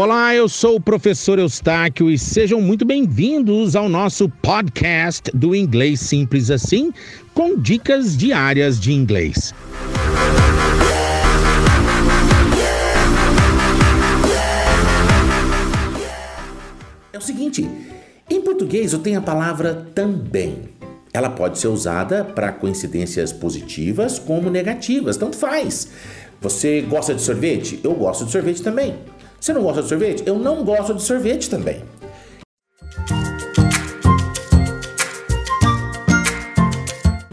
Olá, eu sou o professor Eustáquio e sejam muito bem-vindos ao nosso podcast do Inglês Simples Assim, com dicas diárias de inglês. É o seguinte, em português eu tenho a palavra também. Ela pode ser usada para coincidências positivas como negativas, tanto faz. Você gosta de sorvete? Eu gosto de sorvete também. Você não gosta de sorvete? Eu não gosto de sorvete também.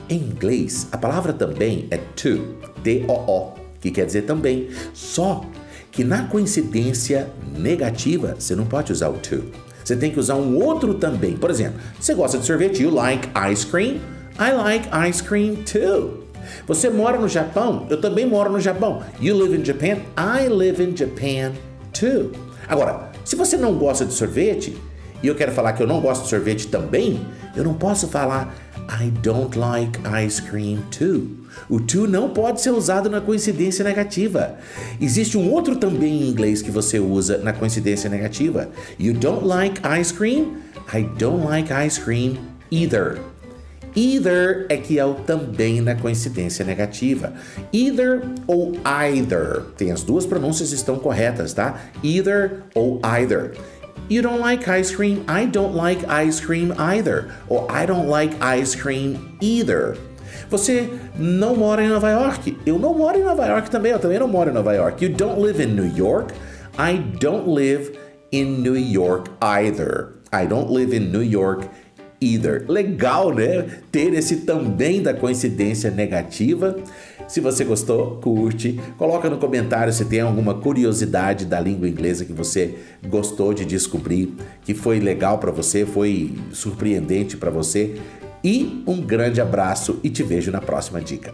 Em inglês, a palavra também é to, T-O-O, que quer dizer também. Só que na coincidência negativa, você não pode usar o to. Você tem que usar um outro também. Por exemplo, você gosta de sorvete? You like ice cream? I like ice cream too. Você mora no Japão? Eu também moro no Japão. You live in Japan? I live in Japan too. Agora, se você não gosta de sorvete e eu quero falar que eu não gosto de sorvete também, eu não posso falar I don't like ice cream too. O to não pode ser usado na coincidência negativa. Existe um outro também em inglês que você usa na coincidência negativa. You don't like ice cream? I don't like ice cream either. Either é que é o também na coincidência negativa. Either ou either. Tem as duas pronúncias estão corretas, tá? Either ou either. You don't like ice cream? I don't like ice cream either. Ou I don't like ice cream either. Você não mora em Nova York? Eu não moro em Nova York também. Eu também não moro em Nova York. You don't live in New York? I don't live in New York either. I don't live in New York either. Legal, né? Ter esse também da coincidência negativa. Se você gostou, curte, coloca no comentário se tem alguma curiosidade da língua inglesa que você gostou de descobrir, que foi legal para você, foi surpreendente para você. E um grande abraço e te vejo na próxima dica.